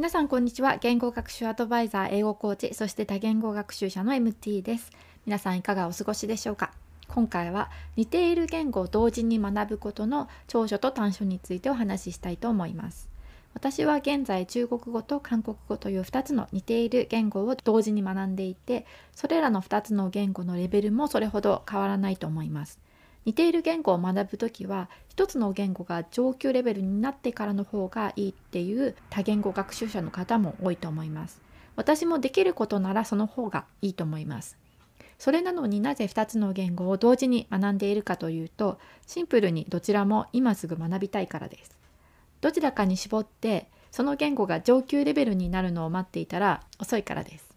皆さんこんにちは。言語学習アドバイザー英語コーチそして多言語学習者の MT です。皆さんいかがお過ごしでしょうか？今回は似ている言語を同時に学ぶことの長所と短所についてお話ししたいと思います。私は現在中国語と韓国語という2つの似ている言語を同時に学んでいてそれらの2つの言語のレベルもそれほど変わらないと思います。似ている言語を学ぶ時は一つの言語が上級レベルになってからの方がいいっていう多言語学習者の方も多いと思います。私もできることならその方がいいと思います。それなのになぜ2つの言語を同時に学んでいるかというとシンプルにどちらも今すぐ学びたいからです。どちらかに絞ってその言語が上級レベルになるのを待っていたら遅いからです。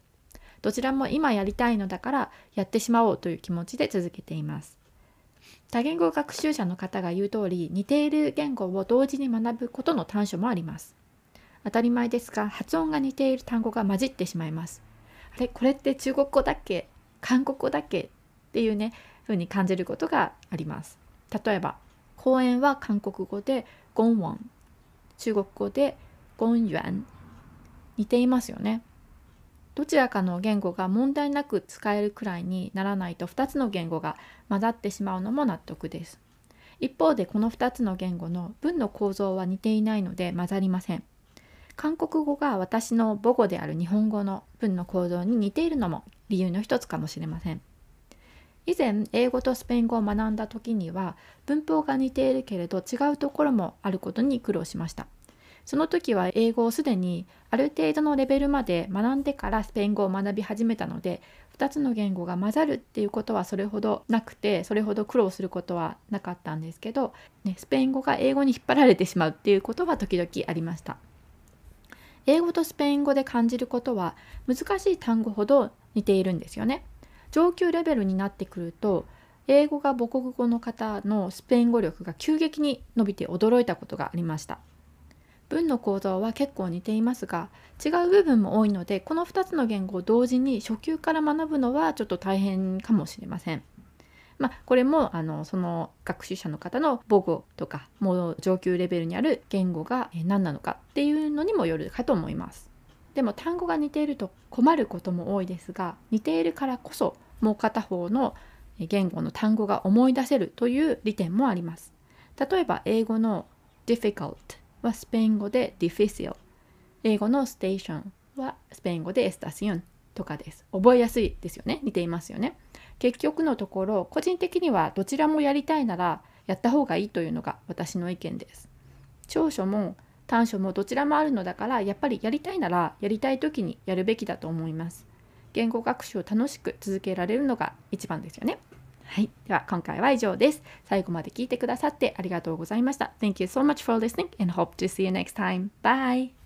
どちらも今やりたいのだからやってしまおうという気持ちで続けています。多言語学習者の方が言う通り似ている言語を同時に学ぶことの短所もあります。当たり前ですが発音が似ている単語が混じってしまいます。あれこれって中国語だっけ？韓国語だっけ？っていうね風に感じることがあります。例えば公園は韓国語でゴンウォン。中国語でゴンユアン。似ていますよね。どちらかの言語が問題なく使えるくらいにならないと2つの言語が混ざってしまうのも納得です。一方でこの2つの言語の文の構造は似ていないので混ざりません。韓国語が私の母語である日本語の文の構造に似ているのも理由の一つかもしれません。以前英語とスペイン語を学んだ時には文法が似ているけれど違うところもあることに苦労しました。その時は英語をすでにある程度のレベルまで学んでからスペイン語を学び始めたので2つの言語が混ざるっていうことはそれほどなくてそれほど苦労することはなかったんですけど、ね、スペイン語が英語に引っ張られてしまうっていうことは時々ありました。英語とスペイン語で感じることは難しい単語ほど似ているんですよね。上級レベルになってくると英語が母国語の方のスペイン語力が急激に伸びて驚いたことがありました。文の構造は結構似ていますが違う部分も多いのでこの2つの言語を同時に初級から学ぶのはちょっと大変かもしれません。まあ、これもあのその学習者の方の母語とかもう上級レベルにある言語が何なのかっていうのにもよるかと思います。でも単語が似ていると困ることも多いですが似ているからこそもう片方の言語の単語が思い出せるという利点もあります。例えば英語の difficult はスペイン語で difícil 英語のステーションはスペイン語でエスタシオン。とかです。覚えやすいですよね。似ていますよね。結局のところ個人的にはどちらもやりたいならやった方がいいというのが私の意見です。長所も短所もどちらもあるのだからやっぱりやりたいならやりたい時にやるべきだと思います。言語学習を楽しく続けられるのが一番ですよね。はい。では、今回は以上です。最後まで聞いてくださってありがとうございました。Thank you so much for listening and hope to see you next time. Bye!